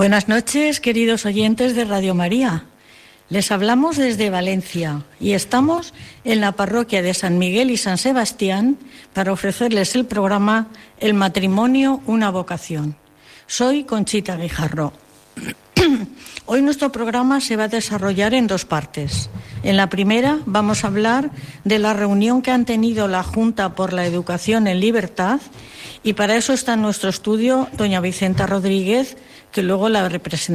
Buenas noches, queridos oyentes de Radio María. Les hablamos desde Valencia y estamos en la parroquia de San Miguel y San Sebastián para ofrecerles el programa El matrimonio, una vocación. Soy Conchita Guijarro. Hoy nuestro programa se va a desarrollar en dos partes. En la primera vamos a hablar de la reunión que han tenido la Junta por la Educación en Libertad y para eso está en nuestro estudio doña Vicenta Rodríguez, que luego la,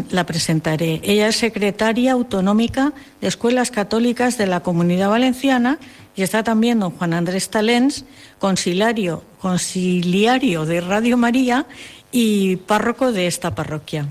la, presentaré. Ella es secretaria autonómica de Escuelas Católicas de la Comunidad Valenciana y está también don Juan Andrés Talens, conciliario, conciliario de Radio María y párroco de esta parroquia.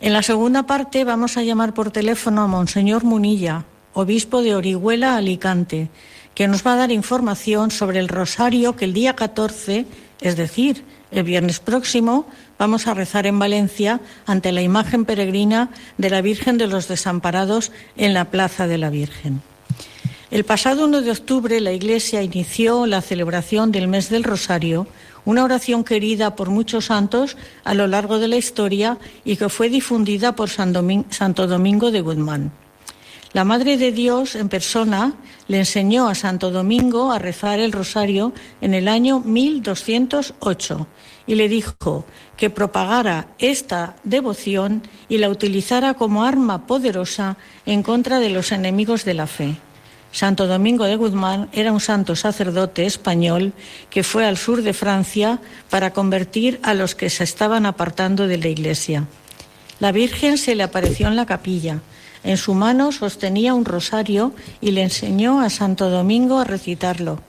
En la segunda parte vamos a llamar por teléfono a Monseñor Munilla, obispo de Orihuela, Alicante, que nos va a dar información sobre el rosario que el día 14, es decir, el viernes próximo, vamos a rezar en Valencia ante la imagen peregrina de la Virgen de los Desamparados en la Plaza de la Virgen. El pasado 1 de octubre la Iglesia inició la celebración del mes del Rosario, una oración querida por muchos santos a lo largo de la historia y que fue difundida por Santo Domingo de Guzmán. La Madre de Dios en persona le enseñó a Santo Domingo a rezar el rosario en el año 1208 y le dijo que propagara esta devoción y la utilizara como arma poderosa en contra de los enemigos de la fe. Santo Domingo de Guzmán era un santo sacerdote español que fue al sur de Francia para convertir a los que se estaban apartando de la iglesia. La Virgen se le apareció en la capilla. En su mano sostenía un rosario y le enseñó a Santo Domingo a recitarlo.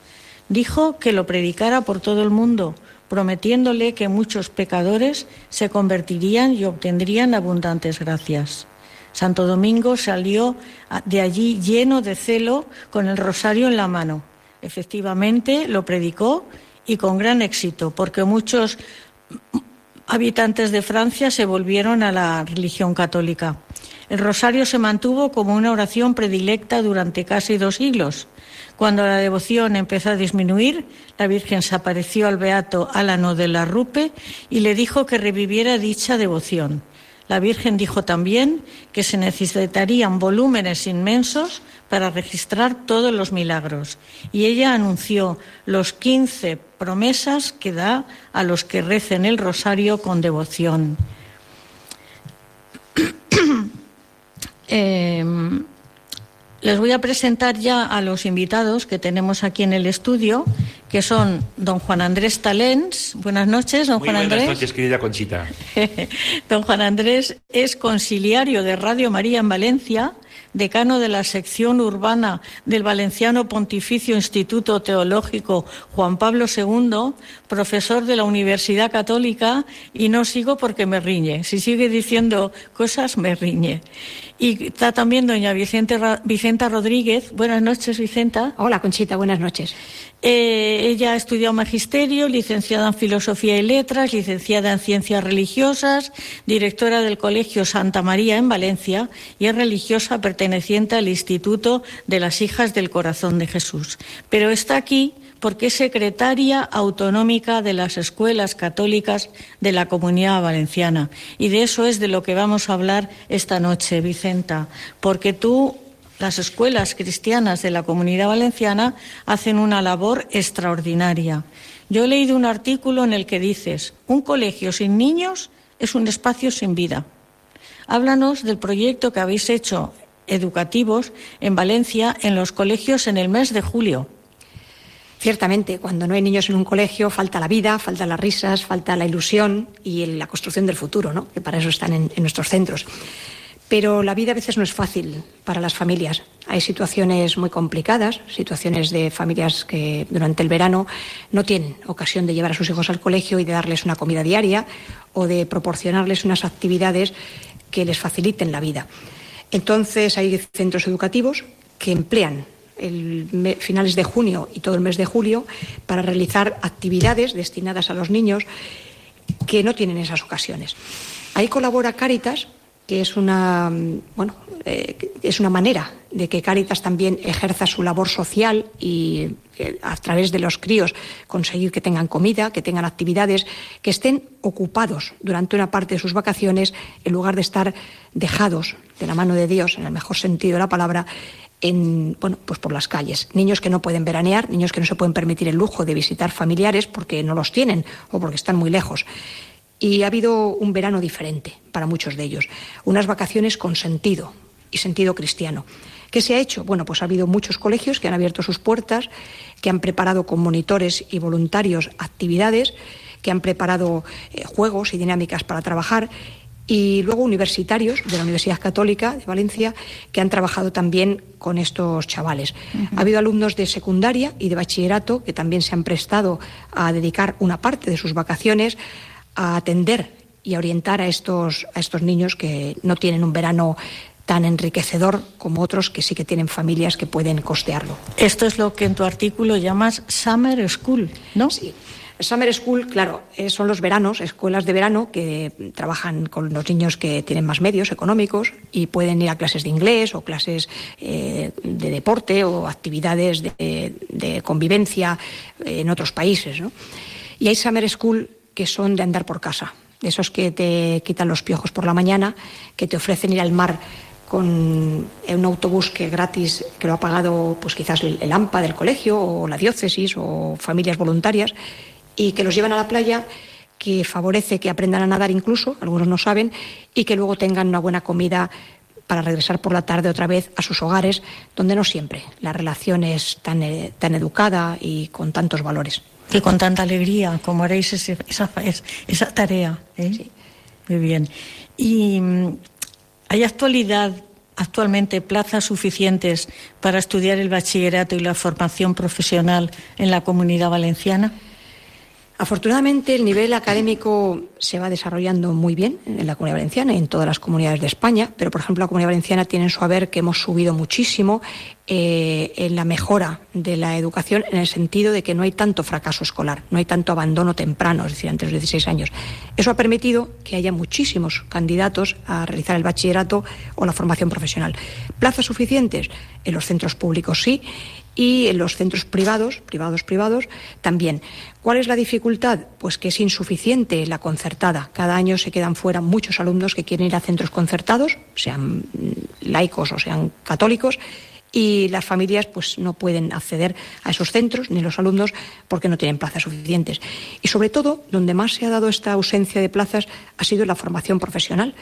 Dijo que lo predicara por todo el mundo, prometiéndole que muchos pecadores se convertirían y obtendrían abundantes gracias. Santo Domingo salió de allí lleno de celo con el rosario en la mano. Efectivamente, lo predicó y con gran éxito, porque muchos habitantes de Francia se volvieron a la religión católica. El rosario se mantuvo como una oración predilecta durante casi dos siglos. Cuando la devoción empezó a disminuir, la Virgen se apareció al beato Álano de la Rupe y le dijo que reviviera dicha devoción. La Virgen dijo también que se necesitarían volúmenes inmensos para registrar todos los milagros. Y ella anunció los 15 promesas que da a los que recen el rosario con devoción. Eh, les voy a presentar ya a los invitados que tenemos aquí en el estudio, que son don Juan Andrés Talens. Buenas noches, don Muy Juan buenas Andrés. noches, querida Conchita. don Juan Andrés es conciliario de Radio María en Valencia, decano de la sección urbana del Valenciano Pontificio Instituto Teológico Juan Pablo II, profesor de la Universidad Católica, y no sigo porque me riñe. Si sigue diciendo cosas, me riñe. Y está también doña Vicenta Rodríguez. Buenas noches, Vicenta. Hola, Conchita, buenas noches. Eh, ella ha estudiado magisterio, licenciada en filosofía y letras, licenciada en ciencias religiosas, directora del Colegio Santa María en Valencia y es religiosa perteneciente al Instituto de las Hijas del Corazón de Jesús. Pero está aquí porque es secretaria autonómica de las escuelas católicas de la Comunidad Valenciana. Y de eso es de lo que vamos a hablar esta noche, Vicenta, porque tú las escuelas cristianas de la comunidad valenciana hacen una labor extraordinaria. Yo he leído un artículo en el que dices, un colegio sin niños es un espacio sin vida. Háblanos del proyecto que habéis hecho educativos en Valencia en los colegios en el mes de julio. Ciertamente, cuando no hay niños en un colegio, falta la vida, faltan las risas, falta la ilusión y la construcción del futuro, ¿no? que para eso están en, en nuestros centros. Pero la vida a veces no es fácil para las familias. Hay situaciones muy complicadas, situaciones de familias que durante el verano no tienen ocasión de llevar a sus hijos al colegio y de darles una comida diaria o de proporcionarles unas actividades que les faciliten la vida. Entonces hay centros educativos que emplean el finales de junio y todo el mes de julio para realizar actividades destinadas a los niños que no tienen esas ocasiones. Ahí colabora Cáritas que es una, bueno, eh, es una manera de que Cáritas también ejerza su labor social y eh, a través de los críos conseguir que tengan comida, que tengan actividades, que estén ocupados durante una parte de sus vacaciones en lugar de estar dejados de la mano de Dios, en el mejor sentido de la palabra, en, bueno, pues por las calles. Niños que no pueden veranear, niños que no se pueden permitir el lujo de visitar familiares porque no los tienen o porque están muy lejos. Y ha habido un verano diferente para muchos de ellos, unas vacaciones con sentido y sentido cristiano. ¿Qué se ha hecho? Bueno, pues ha habido muchos colegios que han abierto sus puertas, que han preparado con monitores y voluntarios actividades, que han preparado eh, juegos y dinámicas para trabajar y luego universitarios de la Universidad Católica de Valencia que han trabajado también con estos chavales. Ha habido alumnos de secundaria y de bachillerato que también se han prestado a dedicar una parte de sus vacaciones a atender y a orientar a estos, a estos niños que no tienen un verano tan enriquecedor como otros que sí que tienen familias que pueden costearlo. Esto es lo que en tu artículo llamas Summer School, ¿no? Sí. Summer School, claro, eh, son los veranos, escuelas de verano que trabajan con los niños que tienen más medios económicos y pueden ir a clases de inglés o clases eh, de deporte o actividades de, de convivencia en otros países. ¿no? Y hay Summer School que son de andar por casa, esos que te quitan los piojos por la mañana, que te ofrecen ir al mar con un autobús que gratis, que lo ha pagado pues quizás el, AMPA del colegio o la diócesis o familias voluntarias, y que los llevan a la playa que favorece que aprendan a nadar incluso, algunos no saben, y que luego tengan una buena comida para regresar por la tarde otra vez a sus hogares, donde no siempre la relación es tan, eh, tan educada y con tantos valores y con tanta alegría como haréis esa, esa, tarea. ¿eh? Muy bien. ¿Y mm, hay actualidad, actualmente plazas suficientes para estudiar el bachillerato y la formación profesional en la comunidad valenciana? Afortunadamente, el nivel académico se va desarrollando muy bien en la Comunidad Valenciana y en todas las comunidades de España, pero, por ejemplo, la Comunidad Valenciana tiene en su haber que hemos subido muchísimo eh, en la mejora de la educación en el sentido de que no hay tanto fracaso escolar, no hay tanto abandono temprano, es decir, antes de los 16 años. Eso ha permitido que haya muchísimos candidatos a realizar el bachillerato o la formación profesional. ¿Plazas suficientes? En los centros públicos sí y los centros privados, privados, privados, también. ¿Cuál es la dificultad? Pues que es insuficiente la concertada. Cada año se quedan fuera muchos alumnos que quieren ir a centros concertados, sean laicos o sean católicos, y las familias pues no pueden acceder a esos centros ni los alumnos porque no tienen plazas suficientes. Y sobre todo, donde más se ha dado esta ausencia de plazas ha sido en la formación profesional.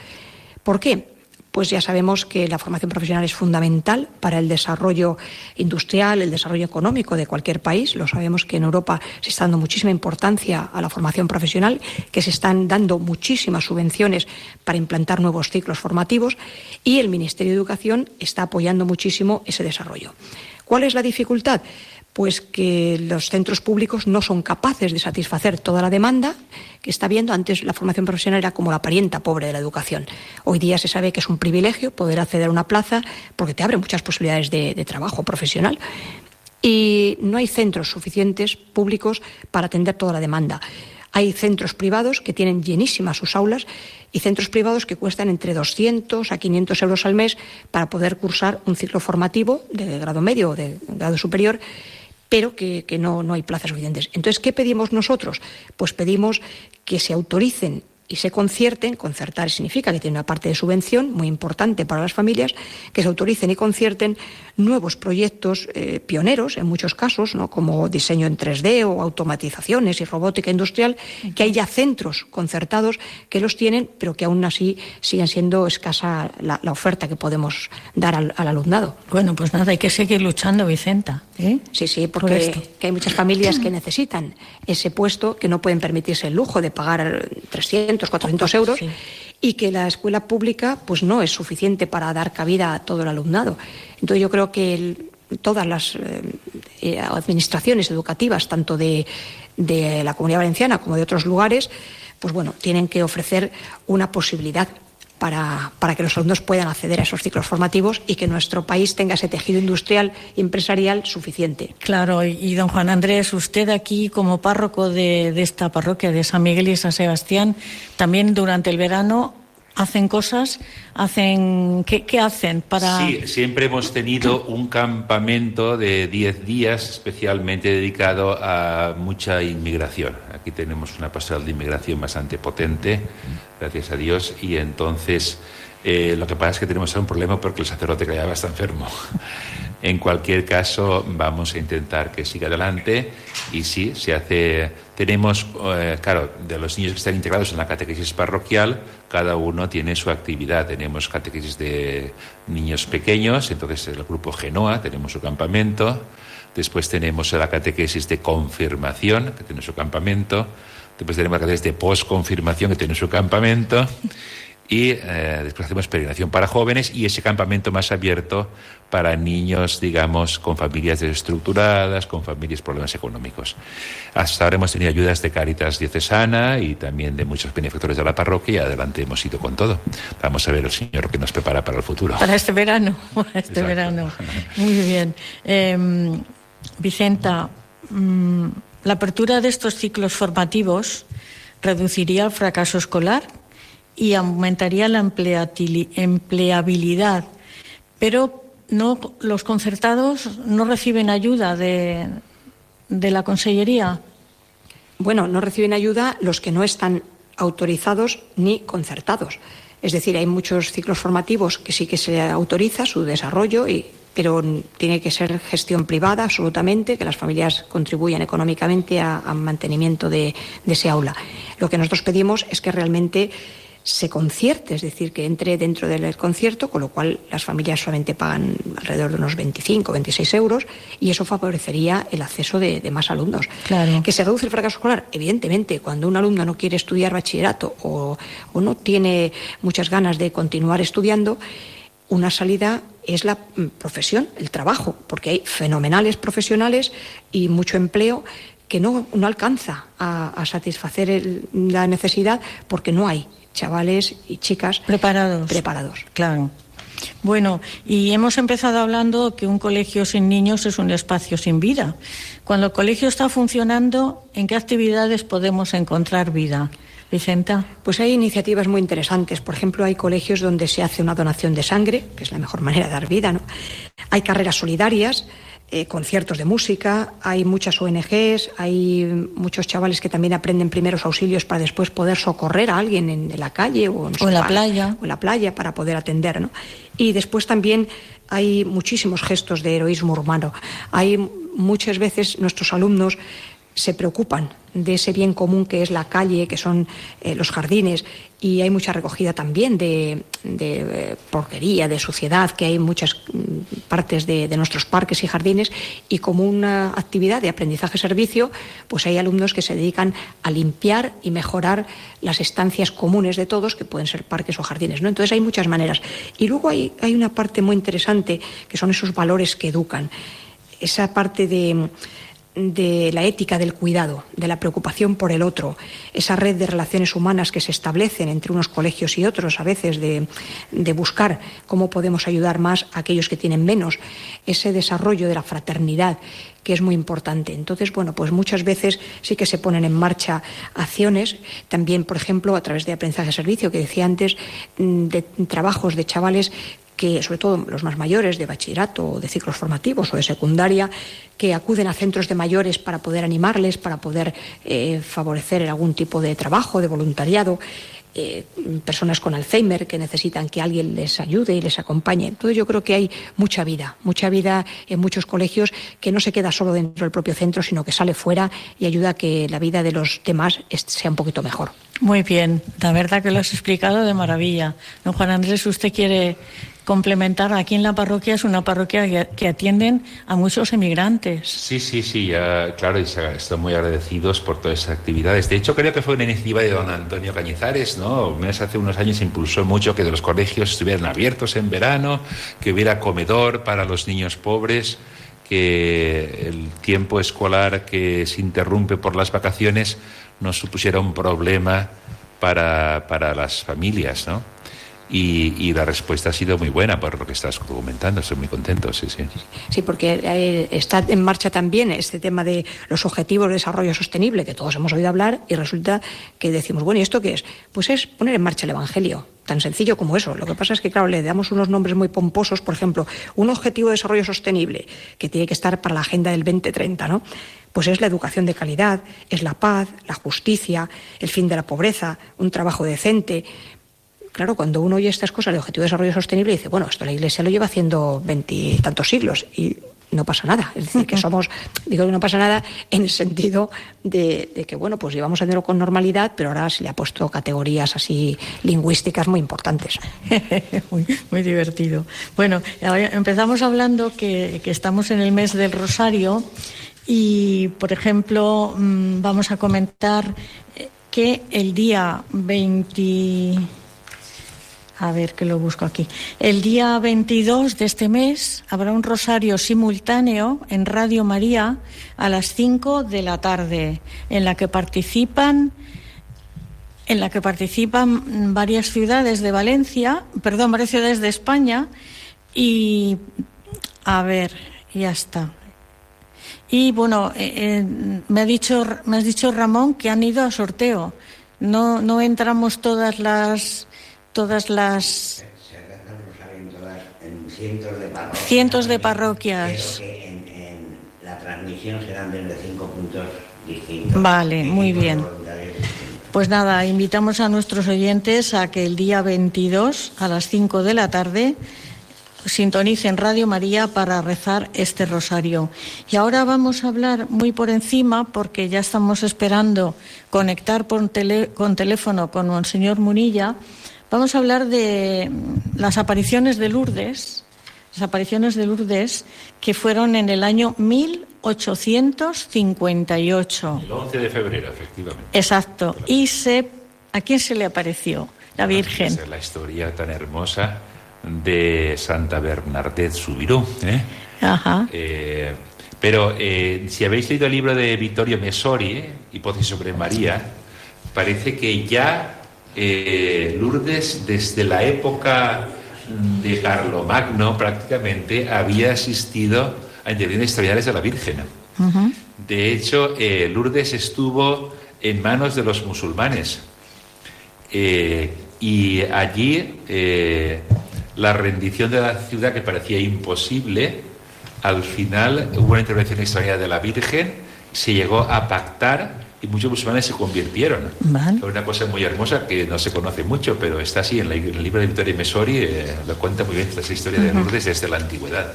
¿Por qué? Pues ya sabemos que la formación profesional es fundamental para el desarrollo industrial, el desarrollo económico de cualquier país. Lo sabemos que en Europa se está dando muchísima importancia a la formación profesional, que se están dando muchísimas subvenciones para implantar nuevos ciclos formativos y el Ministerio de Educación está apoyando muchísimo ese desarrollo. ¿Cuál es la dificultad? pues que los centros públicos no son capaces de satisfacer toda la demanda que está viendo. Antes la formación profesional era como la parienta pobre de la educación. Hoy día se sabe que es un privilegio poder acceder a una plaza porque te abre muchas posibilidades de, trabajo profesional. Y no hay centros suficientes públicos para atender toda la demanda. Hay centros privados que tienen llenísimas sus aulas y centros privados que cuestan entre 200 a 500 euros al mes para poder cursar un ciclo formativo de grado medio o de grado superior pero que, no, no hay plazas suficientes. Entonces, ¿qué pedimos nosotros? Pues pedimos que se autoricen y se concierten, concertar significa que tiene una parte de subvención muy importante para las familias, que se autoricen y concierten nuevos proyectos eh, pioneros, en muchos casos, ¿no? como diseño en 3D o automatizaciones y robótica industrial, que hay ya centros concertados que los tienen, pero que aún así siguen siendo escasa la, oferta que podemos dar al, alumnado. Bueno, pues nada, hay que seguir luchando, Vicenta. ¿eh? Sí, sí, porque hay muchas familias que necesitan ese puesto, que no pueden permitirse el lujo de pagar 300, 400 euros. Y que la escuela pública pues no es suficiente para dar cabida a todo el alumnado. Entonces yo creo que todas las eh, eh, administraciones educativas, tanto de, de la Comunidad Valenciana como de otros lugares, pues bueno, tienen que ofrecer una posibilidad para, para, que los alumnos puedan acceder a esos ciclos formativos y que nuestro país tenga ese tejido industrial y empresarial suficiente. Claro, y, don Juan Andrés, usted aquí como párroco de, de esta parroquia de San Miguel y San Sebastián, también durante el verano hacen cosas, hacen ¿qué, hacen para Sí, siempre hemos tenido un campamento de 10 días especialmente dedicado a mucha inmigración. Aquí tenemos una pastoral de inmigración bastante potente, gracias a Dios, y entonces eh, lo que pasa es que tenemos un problema porque el sacerdote que está enfermo. En cualquier caso, vamos a intentar que siga adelante y sí, se hace. Tenemos, eh, claro, de los niños que están integrados en la catequesis parroquial, cada uno tiene su actividad. Tenemos catequesis de niños pequeños, entonces el grupo Genoa, tenemos su campamento. Después tenemos la catequesis de confirmación, que tiene su campamento. Después tenemos la catequesis de posconfirmación, que tiene su campamento y eh, después hacemos peregrinación para jóvenes y ese campamento más abierto para niños, digamos, con familias desestructuradas, con familias problemas económicos. Hasta ahora hemos tenido ayudas de Caritas Diocesana y también de muchos benefactores de la parroquia y adelante hemos ido con todo. Vamos a ver el Señor que nos prepara para el futuro. Para este verano, para este verano. Muy bien. Em, Vicenta, mm, la apertura de estos ciclos formativos reduciría el fracaso escolar y aumentaría la empleabilidad. Pero no, los concertados no reciben ayuda de, de la Consellería. Bueno, no reciben ayuda los que no están autorizados ni concertados. Es decir, hay muchos ciclos formativos que sí que se autoriza su desarrollo, pero tiene que ser gestión privada absolutamente, que las familias contribuyan económicamente al mantenimiento de, de ese aula. Lo que nosotros pedimos es que realmente se concierte, es decir, que entre dentro del concierto, con lo cual las familias solamente pagan alrededor de unos 25 o 26 euros y eso favorecería el acceso de, más alumnos. Claro. ¿Que se reduce el fracaso escolar? Evidentemente, cuando un alumno no quiere estudiar bachillerato o, o no tiene muchas ganas de continuar estudiando, una salida es la mm, profesión, el trabajo, porque hay fenomenales profesionales y mucho empleo que no, no alcanza a, satisfacer la necesidad porque no hay chavales y chicas preparados. Preparados. Claro. Bueno, y hemos empezado hablando que un colegio sin niños es un espacio sin vida. Cuando el colegio está funcionando, ¿en qué actividades podemos encontrar vida? Vicenta. Pues hay iniciativas muy interesantes. Por ejemplo, hay colegios donde se hace una donación de sangre, que es la mejor manera de dar vida. ¿no? Hay carreras solidarias eh, conciertos de música, hay muchas ONGs, hay muchos chavales que también aprenden primeros auxilios para después poder socorrer a alguien en, la calle o, en la playa. O en la playa para poder atender. ¿no? Y después también hay muchísimos gestos de heroísmo humano. Hay muchas veces nuestros alumnos se preocupan de ese bien común que es la calle, que son eh, los jardines, y hay mucha recogida también de, eh, porquería, de suciedad, que hay en muchas mm, partes de, nuestros parques y jardines, y como una actividad de aprendizaje-servicio, pues hay alumnos que se dedican a limpiar y mejorar las estancias comunes de todos, que pueden ser parques o jardines. ¿no? Entonces hay muchas maneras. Y luego hay, hay una parte muy interesante, que son esos valores que educan, esa parte de de la ética del cuidado, de la preocupación por el otro, esa red de relaciones humanas que se establecen entre unos colegios y otros, a veces de, buscar cómo podemos ayudar más a aquellos que tienen menos, ese desarrollo de la fraternidad que es muy importante. Entonces, bueno, pues muchas veces sí que se ponen en marcha acciones, también, por ejemplo, a través de aprendizaje de servicio, que decía antes, mm, de trabajos de chavales que, sobre todo los más mayores, de bachillerato, o de ciclos formativos o de secundaria, que acuden a centros de mayores para poder animarles, para poder eh, favorecer algún tipo de trabajo, de voluntariado. Eh, personas con Alzheimer que necesitan que alguien les ayude y les acompañe. Entonces yo creo que hay mucha vida, mucha vida en muchos colegios que no se queda solo dentro del propio centro, sino que sale fuera y ayuda a que la vida de los demás sea un poquito mejor. Muy bien, la verdad que lo has explicado de maravilla. Don Juan Andrés, ¿usted quiere complementar. Aquí en la parroquia es una parroquia que, atienden a muchos emigrantes. Sí, sí, sí, claro, y estoy muy agradecidos por todas esas actividades. De hecho, creo que fue una iniciativa de don Antonio Cañizares, ¿no? Hace unos años impulsó mucho que los colegios estuvieran abiertos en verano, que hubiera comedor para los niños pobres que el tiempo escolar que se interrumpe por las vacaciones no supusiera un problema para, para las familias, ¿no? Y, la respuesta ha sido muy buena por lo que estás comentando. Estoy muy contento, sí, sí. Sí, porque eh, está en marcha también este tema de los objetivos de desarrollo sostenible, que todos hemos oído hablar, y resulta que decimos, bueno, ¿y esto qué es? Pues es poner en marcha el Evangelio. Tan sencillo como eso. Lo que pasa es que, claro, le damos unos nombres muy pomposos, por ejemplo, un objetivo de desarrollo sostenible que tiene que estar para la agenda del 2030, ¿no? Pues es la educación de calidad, es la paz, la justicia, el fin de la pobreza, un trabajo decente, Claro, cuando uno oye estas cosas de Objetivo de Desarrollo Sostenible, dice, bueno, esto la Iglesia lo lleva haciendo veintitantos siglos y no pasa nada. Es decir, que somos, digo que no pasa nada en el sentido de, que, bueno, pues llevamos hacerlo con normalidad, pero ahora se le ha puesto categorías así lingüísticas muy importantes. muy, divertido. Bueno, empezamos hablando que, que, estamos en el mes del Rosario y, por ejemplo, mm, vamos a comentar que el día 20 a ver que lo busco aquí. El día 22 de este mes habrá un rosario simultáneo en Radio María a las 5 de la tarde, en la que participan en la que participan varias ciudades de Valencia, perdón, varias ciudades de España y a ver, ya está. Y bueno, eh, eh, me ha dicho me has dicho Ramón que han ido a sorteo. No no entramos todas las todas las... en cientos de parroquias. La transmisión desde cinco puntos distintos. Vale, muy bien. Pues nada, invitamos a nuestros oyentes a que el día 22 a las 5 de la tarde sintonicen Radio María para rezar este rosario. Y ahora vamos a hablar muy por encima, porque ya estamos esperando conectar por con teléfono con Monseñor Munilla Vamos a hablar de las apariciones de Lourdes, las apariciones de Lourdes que fueron en el año 1858. El 11 de febrero, efectivamente. Exacto. Y se, ¿a quién se le apareció? La Virgen. Esa es la historia tan hermosa de Santa Bernadette Subirú. ¿eh? Ajá. Eh, pero eh, si habéis leído el libro de Vittorio Messori, Hipótesis sobre María, parece que ya eh, Lourdes desde la época de Carlomagno prácticamente había asistido a intervenciones extraordinarias de la Virgen. De hecho, eh, Lourdes estuvo en manos de los musulmanes eh, y allí la rendición de la ciudad que parecía imposible, al final hubo una intervención extraordinaria de la Virgen, se llegó a pactar y muchos musulmanes se convirtieron. Una cosa muy hermosa que no se conoce mucho, pero está así en, el libro de Vittorio Mesori, eh, lo cuenta muy bien esta historia de Lourdes desde la antigüedad.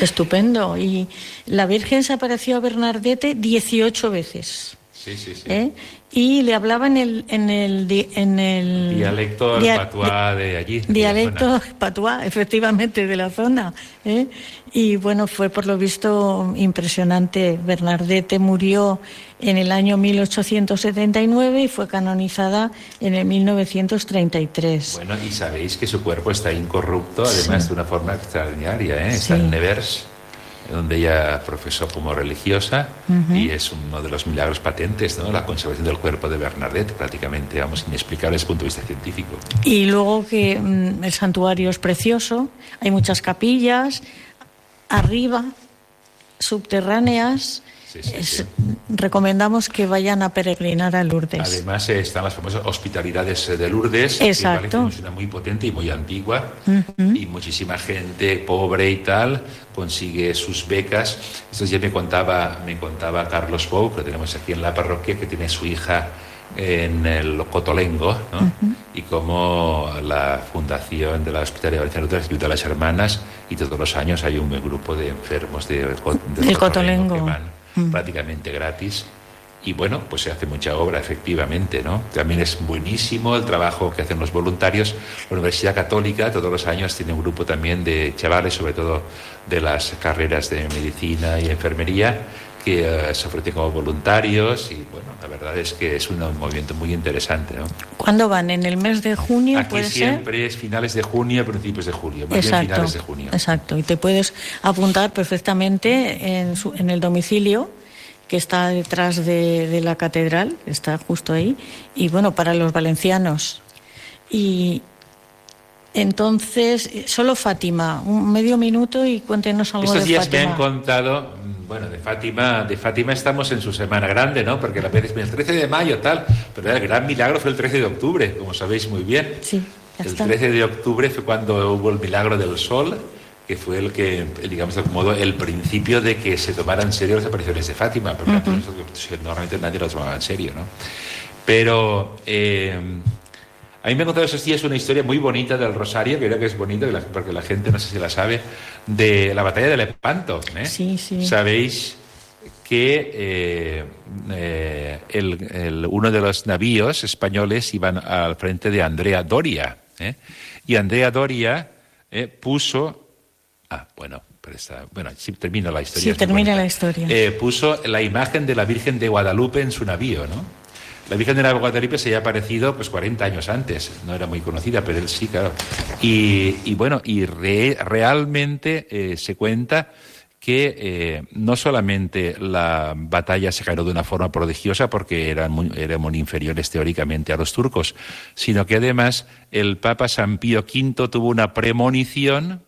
Estupendo. Y la Virgen se apareció a Bernardete 18 veces. Sí, sí, sí. ¿Eh? Y le hablaba en el, en el, en el dialecto patuá de allí. Dialecto patuá, efectivamente, de la zona. ¿eh? Y bueno, fue por lo visto impresionante. Bernardete murió en el año 1879 y fue canonizada en el 1933. Bueno, y sabéis que su cuerpo está incorrupto, además de una forma extraordinaria, ¿eh? Está en Nevers donde ella profesó como religiosa y es uno de los milagros patentes, ¿no? La conservación del cuerpo de Bernadette, prácticamente, vamos, inexplicable desde el punto de vista científico. Y luego que mm, el santuario es precioso, hay muchas capillas, arriba, subterráneas, recomendamos que vayan a peregrinar a Lourdes. Además eh, están las famosas hospitalidades eh, de Lourdes, Exacto. que es una muy potente y muy antigua, y muchísima gente pobre y tal consigue sus becas. Esto ya me contaba, me contaba Carlos Pou, que tenemos aquí en la parroquia, que tiene su hija en el Cotolengo, ¿no? y como la fundación de la Hospitalidad Valenciana Lourdes ayuda a las hermanas y todos los años hay un grupo de enfermos de, de, Cotolengo, que van Mm. prácticamente gratis. Y bueno, pues se hace mucha obra, efectivamente, ¿no? También es buenísimo el trabajo que hacen los voluntarios. La Universidad Católica todos los años tiene un grupo también de chavales, sobre todo de las carreras de medicina y enfermería, que eh, se ofrecen como voluntarios y bueno, la verdad es que es un movimiento muy interesante. ¿no? ¿Cuándo van? ¿En el mes de junio? Aquí siempre es finales de junio, principios de julio, más exacto, bien finales de junio. Exacto, y te puedes apuntar perfectamente en, su, en el domicilio que está detrás de, de, la catedral, está justo ahí, y bueno, para los valencianos. Y entonces, solo Fátima, un medio minuto y cuéntenos algo Estos de días Fátima. me han contado, bueno, de Fátima, de Fátima estamos en su semana grande, ¿no? Porque la vez el 13 de mayo tal, pero el gran milagro fue el 13 de octubre, como sabéis muy bien. Sí, ya el está. 13 de octubre fue cuando hubo el milagro del sol, que fue el que, digamos de algún modo, el principio de que se tomaran en serio las apariciones de Fátima, porque uh -huh. normalmente nadie las tomaba en serio, ¿no? Pero eh, a mí me ha contado esos días una historia muy bonita del Rosario, que creo que es bonita, porque la gente no sé si la sabe, de la batalla de Lepanto. ¿eh? Sí, sí. Sabéis que eh, eh, el, el, uno de los navíos españoles iban al frente de Andrea Doria. ¿eh? Y Andrea Doria eh, puso. Ah, bueno, pero está, bueno, sí, termino la historia. Sí, termina la historia. Eh, puso la imagen de la Virgen de Guadalupe en su navío, ¿no? La Virgen de la Guadalupe se había aparecido pues 40 años antes, no era muy conocida, pero él sí, claro. Y, bueno, y re, realmente eh, se cuenta que eh, no solamente la batalla se ganó de una forma prodigiosa porque eran muy, eran muy inferiores teóricamente a los turcos, sino que además el Papa San Pío V tuvo una premonición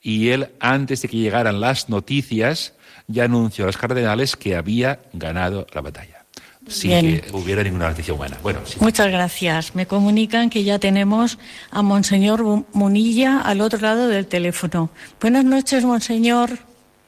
y él, antes de que llegaran las noticias, ya anunció a los cardenales que había ganado la batalla sin Bien. que hubiera ninguna noticia humana. Bueno, sí. Muchas gracias. Me comunican que ya tenemos a Monseñor Munilla al otro lado del teléfono. Buenas noches, Monseñor.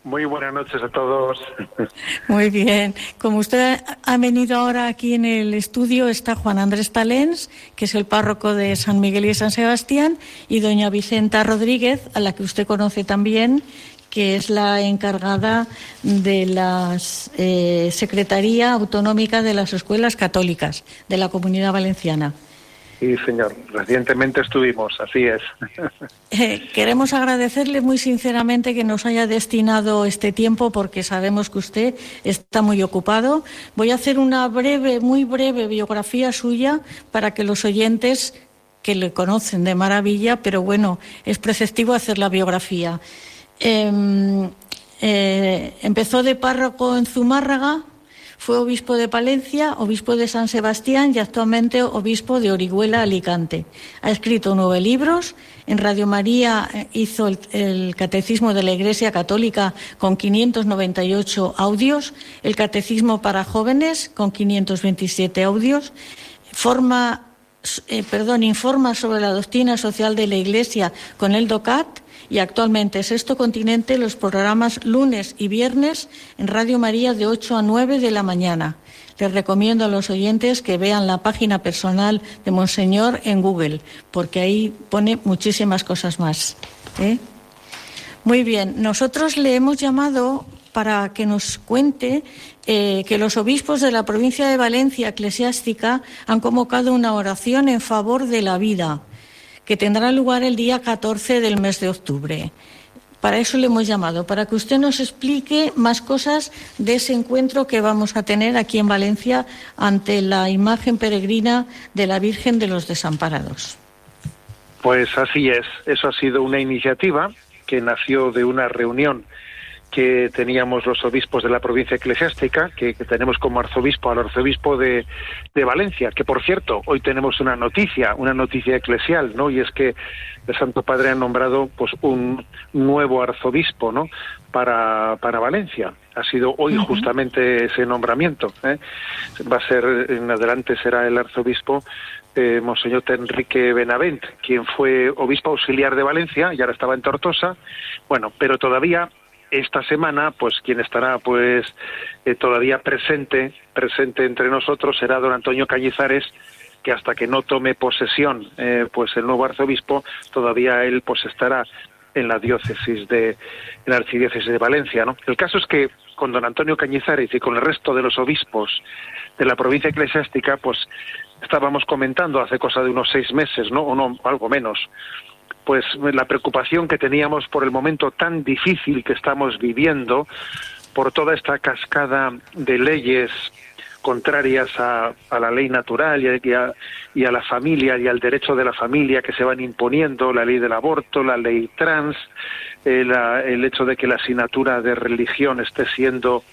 Muy buenas noches a todos. Muy bien. Como usted ha venido ahora aquí en el estudio, está Juan Andrés Talens, que es el párroco de San Miguel y San Sebastián, y doña Vicenta Rodríguez, a la que usted conoce también, que es la encargada de la eh, Secretaría Autonómica de las Escuelas Católicas de la Comunidad Valenciana. Sí, señor. Recientemente estuvimos, así es. Eh, queremos agradecerle muy sinceramente que nos haya destinado este tiempo porque sabemos que usted está muy ocupado. Voy a hacer una breve, muy breve biografía suya para que los oyentes que le conocen de maravilla, pero bueno, es preceptivo hacer la biografía. Eh, eh, empezó de párroco en Zumárraga, fue obispo de Palencia, obispo de San Sebastián y actualmente obispo de Orihuela, Alicante. Ha escrito nueve libros. En Radio María hizo el, Catecismo de la Iglesia Católica con 598 audios, el Catecismo para jóvenes con 527 audios. Eh, perdón, informa sobre la doctrina social de la Iglesia con el DOCAT y actualmente Sexto Continente los programas lunes y viernes en Radio María de 8 a 9 de la mañana. Les recomiendo a los oyentes que vean la página personal de Monseñor en Google, porque ahí pone muchísimas cosas más. ¿eh? Muy bien, nosotros le hemos llamado para que nos cuente eh, que los obispos de la provincia de Valencia eclesiástica han convocado una oración en favor de la vida que tendrá lugar el día 14 del mes de octubre. Para eso le hemos llamado, para que usted nos explique más cosas de ese encuentro que vamos a tener aquí en Valencia ante la imagen peregrina de la Virgen de los Desamparados. Pues así es, eso ha sido una iniciativa que nació de una reunión que teníamos los obispos de la provincia eclesiástica, que, tenemos como arzobispo al arzobispo de, de, Valencia, que por cierto, hoy tenemos una noticia, una noticia eclesial, ¿no? Y es que el Santo Padre ha nombrado pues un nuevo arzobispo, ¿no? Para, para Valencia. Ha sido hoy justamente ese nombramiento. ¿eh? Va a ser, en adelante será el arzobispo eh, Monseñor Enrique Benavent, quien fue obispo auxiliar de Valencia y ahora estaba en Tortosa. Bueno, pero todavía esta semana, pues quien estará pues eh, todavía presente, presente entre nosotros será don Antonio Cañizares, que hasta que no tome posesión eh, pues el nuevo arzobispo, todavía él pues estará en la diócesis de en la archidiócesis de Valencia, ¿no? El caso es que con don Antonio Cañizares y con el resto de los obispos de la provincia eclesiástica, pues estábamos comentando hace cosa de unos seis meses, ¿no? O no, algo menos, pues la preocupación que teníamos por el momento tan difícil que estamos viviendo, por toda esta cascada de leyes contrarias a, la ley natural y a, y a, la familia y al derecho de la familia que se van imponiendo, la ley del aborto, la ley trans, eh, el hecho de que la asignatura de religión esté siendo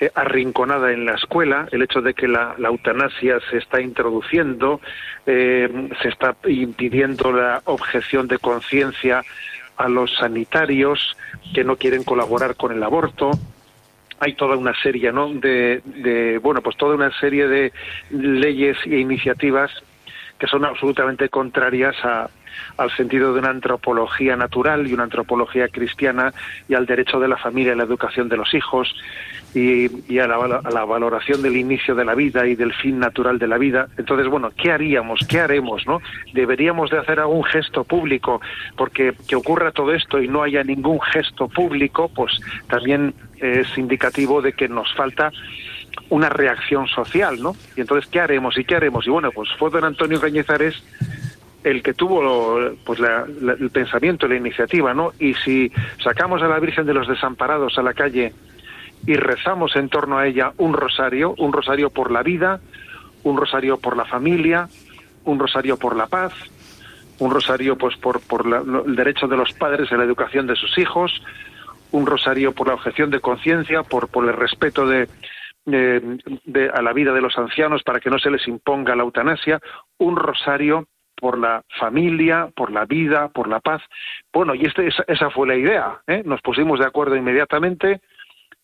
eh, arrinconada en la escuela, el hecho de que la, eutanasia se está introduciendo, eh, se está impidiendo la objeción de conciencia a los sanitarios que no quieren colaborar con el aborto. Hay toda una serie, ¿no? De, bueno, pues toda una serie de leyes e iniciativas que son absolutamente contrarias a, al sentido de una antropología natural y una antropología cristiana y al derecho de la familia y la educación de los hijos y, a, la, valoración del inicio de la vida y del fin natural de la vida. Entonces, bueno, ¿qué haríamos? ¿Qué haremos? ¿no? ¿Deberíamos de hacer algún gesto público? Porque que ocurra todo esto y no haya ningún gesto público, pues también es indicativo de que nos falta una reacción social, ¿no? Y entonces, ¿qué haremos? ¿Y qué haremos? Y bueno, pues fue don Antonio Cañizares el que tuvo pues el pensamiento, la iniciativa, ¿no? Y si sacamos a la Virgen de los Desamparados a la calle y rezamos en torno a ella un rosario, un rosario por la vida, un rosario por la familia, un rosario por la paz, un rosario pues por, por el derecho de los padres a la educación de sus hijos, un rosario por la objeción de conciencia, por, por el respeto de, de, a la vida de los ancianos para que no se les imponga la eutanasia, un rosario por la familia, por la vida, por la paz. Bueno, y este, esa, fue la idea. ¿eh? Nos pusimos de acuerdo inmediatamente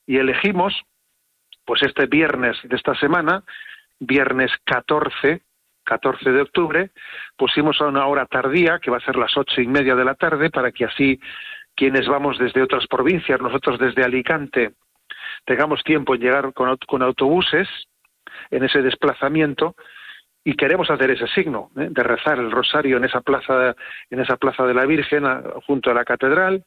y elegimos, pues este viernes de esta semana, viernes 14, 14 de octubre, pusimos a una hora tardía, que va a ser las ocho y media de la tarde, para que así quienes vamos desde otras provincias, nosotros desde Alicante, tengamos tiempo en llegar con, con autobuses en ese desplazamiento y queremos hacer ese signo ¿eh? de rezar el rosario en esa plaza en esa plaza de la Virgen junto a la catedral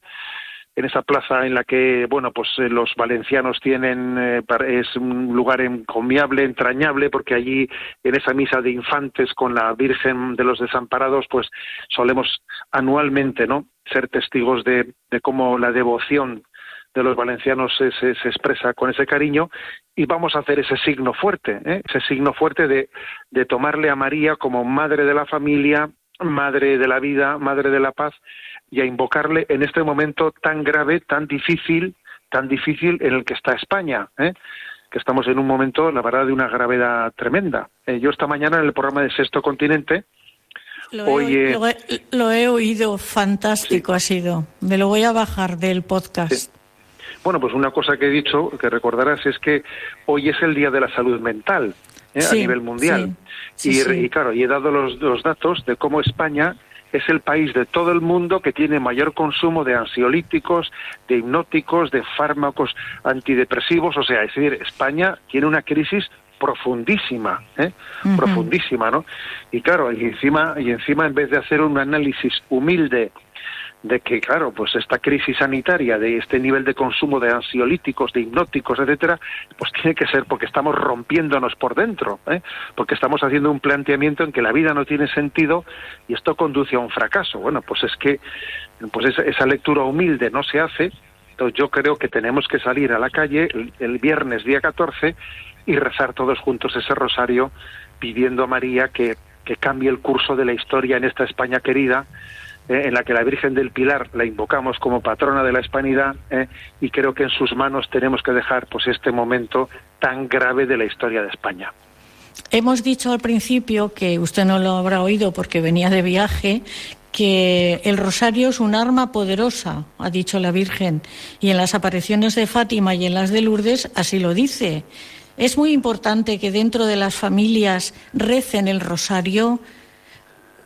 en esa plaza en la que, bueno, pues eh, los valencianos tienen, eh, es un lugar encomiable, entrañable, porque allí en esa misa de infantes con la Virgen de los Desamparados, pues solemos anualmente, ¿no?, ser testigos de, de cómo la devoción de los valencianos se, se, expresa con ese cariño y vamos a hacer ese signo fuerte, ¿eh? ese signo fuerte de, de tomarle a María como madre de la familia, madre de la vida, madre de la paz y a invocarle en este momento tan grave, tan difícil, tan difícil en el que está España, ¿eh? que estamos en un momento, la verdad, de una gravedad tremenda. Eh, yo esta mañana en el programa de Sexto Continente, lo, he, lo, he, oído, fantástico ha sido. Me lo voy a bajar del podcast. Bueno, pues una cosa que he dicho, que recordarás, es que hoy es el Día de la Salud Mental ¿eh? a nivel mundial. y, claro, y he dado los, los datos de cómo España es el país de todo el mundo que tiene mayor consumo de ansiolíticos, de hipnóticos, de fármacos antidepresivos. O sea, es decir, España tiene una crisis profundísima, ¿eh? profundísima, ¿no? Y claro, y encima, y encima en vez de hacer un análisis humilde de que, claro, pues esta crisis sanitaria, de este nivel de consumo de ansiolíticos, de hipnóticos, etcétera, pues tiene que ser porque estamos rompiéndonos por dentro, ¿eh? porque estamos haciendo un planteamiento en que la vida no tiene sentido y esto conduce a un fracaso. Bueno, pues es que pues esa, lectura humilde no se hace, entonces yo creo que tenemos que salir a la calle el, el viernes día 14 y rezar todos juntos ese rosario pidiendo a María que, que cambie el curso de la historia en esta España querida eh, en la que la Virgen del Pilar la invocamos como patrona de la hispanidad eh, y creo que en sus manos tenemos que dejar pues este momento tan grave de la historia de España. Hemos dicho al principio que usted no lo habrá oído porque venía de viaje que el rosario es un arma poderosa, ha dicho la Virgen, y en las apariciones de Fátima y en las de Lourdes así lo dice. Es muy importante que dentro de las familias recen el rosario,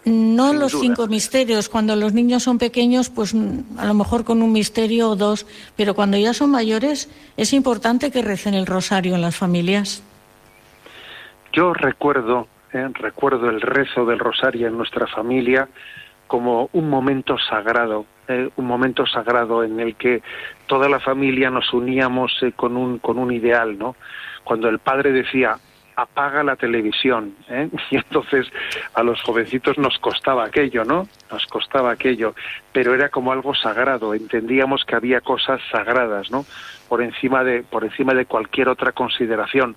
no los cinco misterios. Cuando los niños son pequeños, pues a lo mejor con un misterio o dos, pero cuando ya son mayores, es importante que recen el rosario en las familias. Yo recuerdo, eh, recuerdo el rezo del rosario en nuestra familia como un momento sagrado, eh, un momento sagrado en el que toda la familia nos uníamos eh, con un con un ideal, ¿no? Cuando el padre decía apaga la televisión. ¿eh? Y entonces a los jovencitos nos costaba aquello, ¿no? Nos costaba aquello, pero era como algo sagrado. Entendíamos que había cosas sagradas, ¿no? Por encima de por encima de cualquier otra consideración.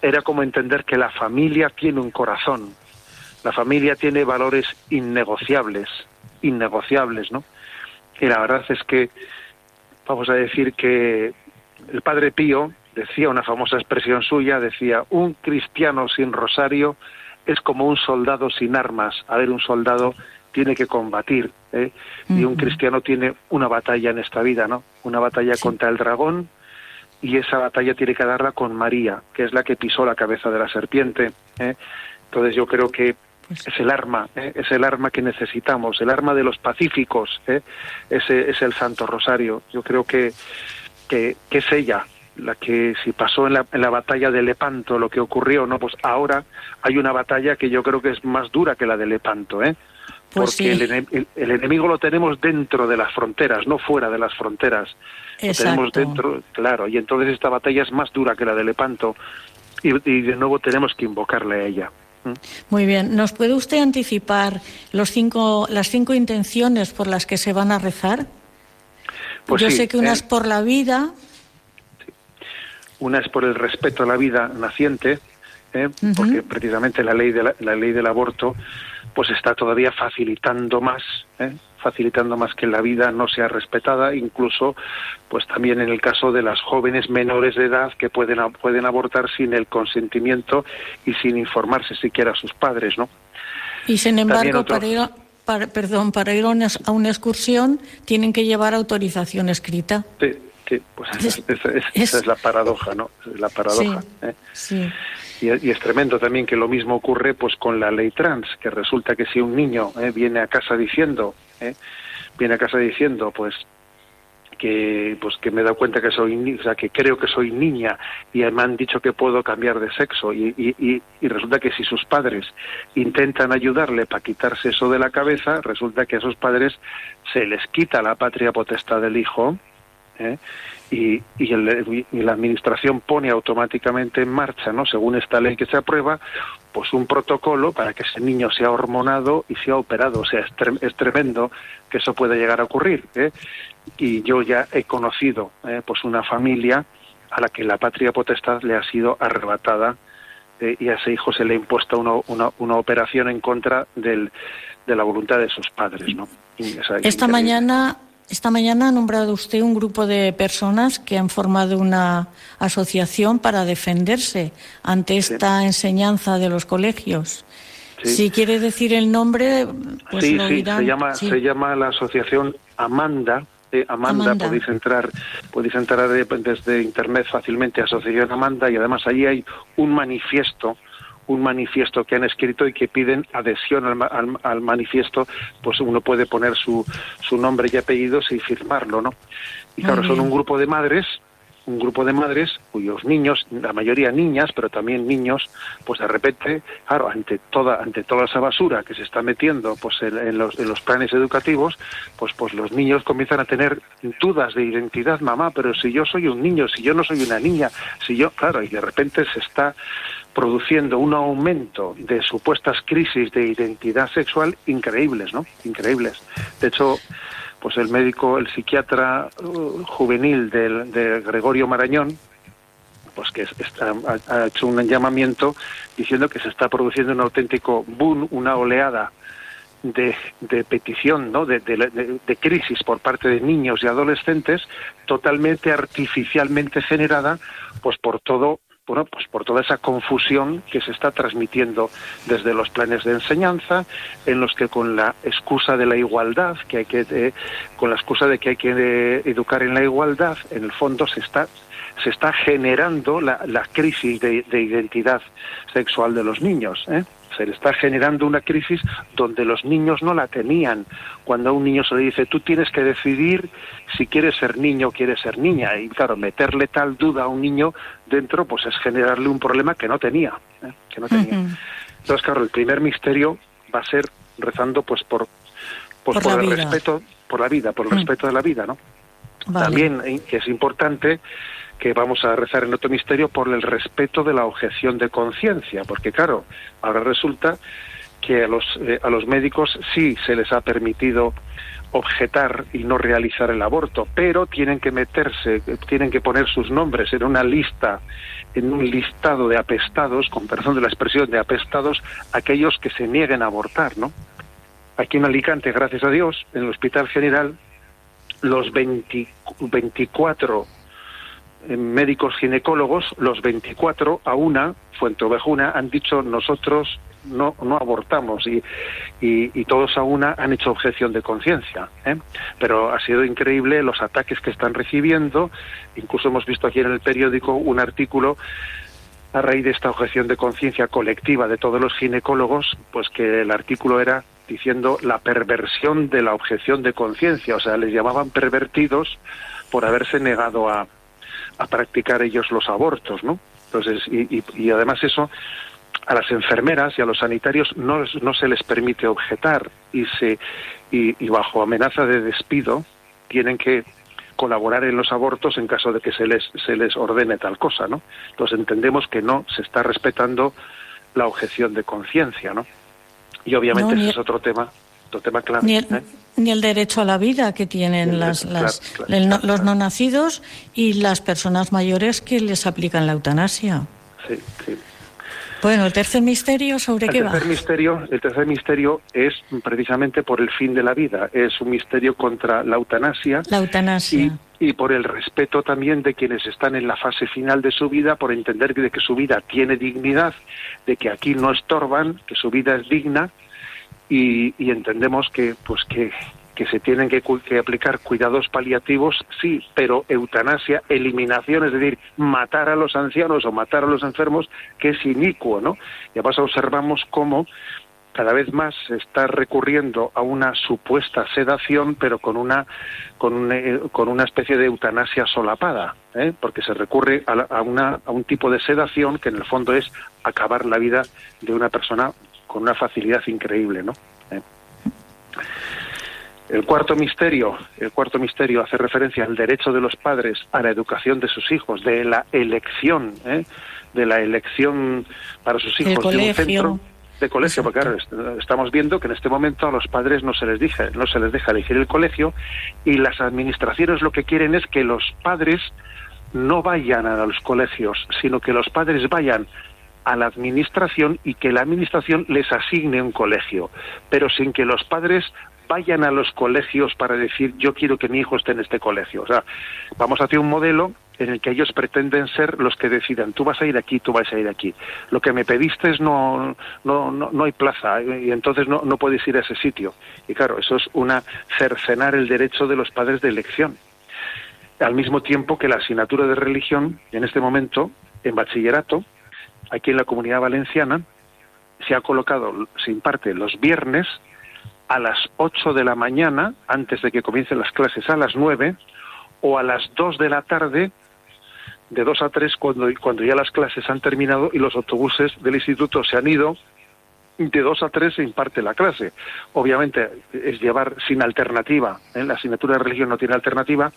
Era como entender que la familia tiene un corazón. La familia tiene valores innegociables, innegociables, ¿no? Y la verdad es que vamos a decir que el Padre Pío decía una famosa expresión suya, decía, un cristiano sin rosario es como un soldado sin armas. A ver, un soldado tiene que combatir, ¿eh? y un cristiano tiene una batalla en esta vida, ¿no? Una batalla contra el dragón, y esa batalla tiene que darla con María, que es la que pisó la cabeza de la serpiente. ¿eh? Entonces yo creo que pues es el arma, ¿eh? es el arma que necesitamos, el arma de los pacíficos, ¿eh? ese es el Santo Rosario. Yo creo que, que, que es ella la que si pasó en la, en la, batalla de Lepanto lo que ocurrió, no, pues ahora hay una batalla que yo creo que es más dura que la de Lepanto, ¿eh? Pues Porque sí. el, el, el, enemigo lo tenemos dentro de las fronteras, no fuera de las fronteras. Exacto. Lo tenemos dentro, claro, y entonces esta batalla es más dura que la de Lepanto y, y de nuevo tenemos que invocarle a ella. Muy bien, ¿nos puede usted anticipar los cinco, las cinco intenciones por las que se van a rezar? Pues Yo sí, sé que una eh, es por la vida, una es por el respeto a la vida naciente, ¿eh? Porque precisamente la ley, de la, la ley del aborto pues está todavía facilitando más, ¿eh? facilitando más que la vida no sea respetada, incluso pues también en el caso de las jóvenes menores de edad que pueden, pueden abortar sin el consentimiento y sin informarse siquiera a sus padres, ¿no? y sin embargo, otro- para ir, a, para- perdón, para ir a una, a una excursión tienen que llevar autorización escrita. Sí, sí, pues esa, Es- esa- esa- es- esa es la paradoja, ¿no? Esa es la paradoja. Sí. ¿eh? Sí. Y, y es tremendo también que lo mismo ocurre pues con la ley trans, que resulta que si un niño eh, viene a casa diciendo, eh, viene a casa diciendo, pues que pues que me he dado cuenta que soy o sea que creo que soy niña y me han dicho que puedo cambiar de sexo y, y, y- y resulta que si sus padres intentan ayudarle para quitarse eso de la cabeza resulta que a esos padres se les quita la patria potestad del hijo ¿eh? y, y, el- y la administración pone automáticamente en marcha, ¿no? según esta ley que se aprueba, pues un protocolo para que ese niño sea hormonado y sea operado. O sea, es, tre- es tremendo que eso pueda llegar a ocurrir. ¿eh? Y yo ya he conocido ¿eh? pues una familia a la que la patria potestad le ha sido arrebatada eh, y a ese hijo se le ha impuesto una, una, una operación en contra del, de la voluntad de sus padres. ¿no? Sea, Esta mañana, esta mañana ha nombrado usted un grupo de personas que han formado una asociación para defenderse ante esta enseñanza de los colegios. Sí. Si quiere decir el nombre, pues sí, lo dirán. se llama, Sí. se llama la asociación Amanda. eh, Amanda, Amanda. podéis entrar, podéis entrar de- desde internet fácilmente, Asociación Amanda, y además allí hay un manifiesto, un manifiesto que han escrito y que piden adhesión al, al- al manifiesto, pues uno puede poner su, su nombre y apellidos y firmarlo, ¿no? Y claro, son un grupo de madres, un grupo de madres cuyos niños, la mayoría niñas, pero también niños, pues de repente, claro, ante toda, ante toda esa basura que se está metiendo, pues en, en los, en los planes educativos, pues, pues los niños comienzan a tener dudas de identidad, mamá, pero si yo soy un niño, si yo no soy una niña, si yo, claro, y de repente se está produciendo un aumento de supuestas crisis de identidad sexual increíbles, ¿no? Increíbles. De hecho, pues el médico, el psiquiatra uh, juvenil del, de Gregorio Marañón, pues que ha, hecho un llamamiento diciendo que se está produciendo un auténtico boom, una oleada de, petición, ¿no? De, de, crisis por parte de niños y adolescentes totalmente artificialmente generada, pues por todo bueno, pues por toda esa confusión que se está transmitiendo desde los planes de enseñanza, en los que con la excusa de la igualdad, que hay que, eh, con la excusa de que hay que eh, educar en la igualdad, en el fondo se está se está generando la, crisis de, de, identidad sexual de los niños. ¿eh? Se le está generando una crisis donde los niños no la tenían. Cuando a un niño se le dice, tú tienes que decidir si quieres ser niño o quieres ser niña. Y claro, meterle tal duda a un niño dentro, pues es generarle un problema que no tenía. ¿eh? Que no tenía. Entonces, claro, el primer misterio va a ser rezando pues por, pues, por, el respeto, por la vida, por el respeto de la vida, ¿no? También, eh, que es importante, que vamos a rezar en otro misterio por el respeto de la objeción de conciencia, porque claro, ahora resulta que a los, eh, a los médicos sí se les ha permitido objetar y no realizar el aborto, pero tienen que meterse, tienen que poner sus nombres en una lista, en un listado de apestados, con perdón de la expresión de apestados, aquellos que se nieguen a abortar, ¿no? Aquí en Alicante, gracias a Dios, en el Hospital General, los 24 médicos ginecólogos, los 24 a una, Fuenteovejuna, han dicho nosotros no, no abortamos y, y, todos a una han hecho objeción de conciencia. ¿eh? Pero ha sido increíble los ataques que están recibiendo. Incluso hemos visto aquí en el periódico un artículo a raíz de esta objeción de conciencia colectiva de todos los ginecólogos, pues que el artículo era diciendo la perversión de la objeción de conciencia, o sea, les llamaban pervertidos por haberse negado a, a practicar ellos los abortos, ¿no? Entonces, y, y, además eso a las enfermeras y a los sanitarios no, no se les permite objetar y, se, y, bajo amenaza de despido tienen que colaborar en los abortos en caso de que se les, se les ordene tal cosa, ¿no? Entonces entendemos que no se está respetando la objeción de conciencia, ¿no? Y obviamente ese es otro tema, clave. ¿eh? ni el derecho a la vida que tienen las, los no nacidos y las personas mayores que les aplican la eutanasia. Sí, sí. Bueno, el tercer misterio, ¿sobre qué va? Misterio, el tercer misterio es precisamente por el fin de la vida. Es un misterio contra la eutanasia. La eutanasia. Y, por el respeto también de quienes están en la fase final de su vida, por entender de que su vida tiene dignidad, de que aquí no estorban, que su vida es digna y, entendemos que pues que, que se tienen que, aplicar cuidados paliativos, sí, pero eutanasia, eliminación, es decir, matar a los ancianos o matar a los enfermos, que es inicuo, ¿no? Y además observamos cómo cada vez más se está recurriendo a una supuesta sedación, pero con una con, eh, con una especie de eutanasia solapada, ¿eh? porque se recurre a, a, una, a un tipo de sedación que en el fondo es acabar la vida de una persona con una facilidad increíble, ¿no? ¿Eh? El cuarto misterio, el cuarto misterio hace referencia al derecho de los padres a la educación de sus hijos, de la elección, ¿eh? de la elección para sus hijos de un centro de colegio, porque claro, estamos viendo que en este momento a los padres no se les deja, no se les deja elegir el colegio y las administraciones lo que quieren es que los padres no vayan a los colegios, sino que los padres vayan a la administración y que la administración les asigne un colegio, pero sin que los padres vayan a los colegios para decir yo quiero que mi hijo esté en este colegio. O sea, vamos hacia un modelo en el que ellos pretenden ser los que decidan, tú vas a ir aquí, tú vas a ir aquí. Lo que me pediste es no, no, no, no hay plaza y entonces no, no puedes ir a ese sitio. Y claro, eso es una cercenar el derecho de los padres de elección. Al mismo tiempo que la asignatura de religión, en este momento, en bachillerato, aquí en la comunidad valenciana se ha colocado, se imparte los viernes a las 8 de la mañana, antes de que comiencen las clases a las 9, o a las 2 de la tarde, de 2 a 3, cuando, cuando ya las clases han terminado y los autobuses del instituto se han ido, de 2 a 3 se imparte la clase. Obviamente es llevar sin alternativa, ¿eh? la asignatura de religión no tiene alternativa,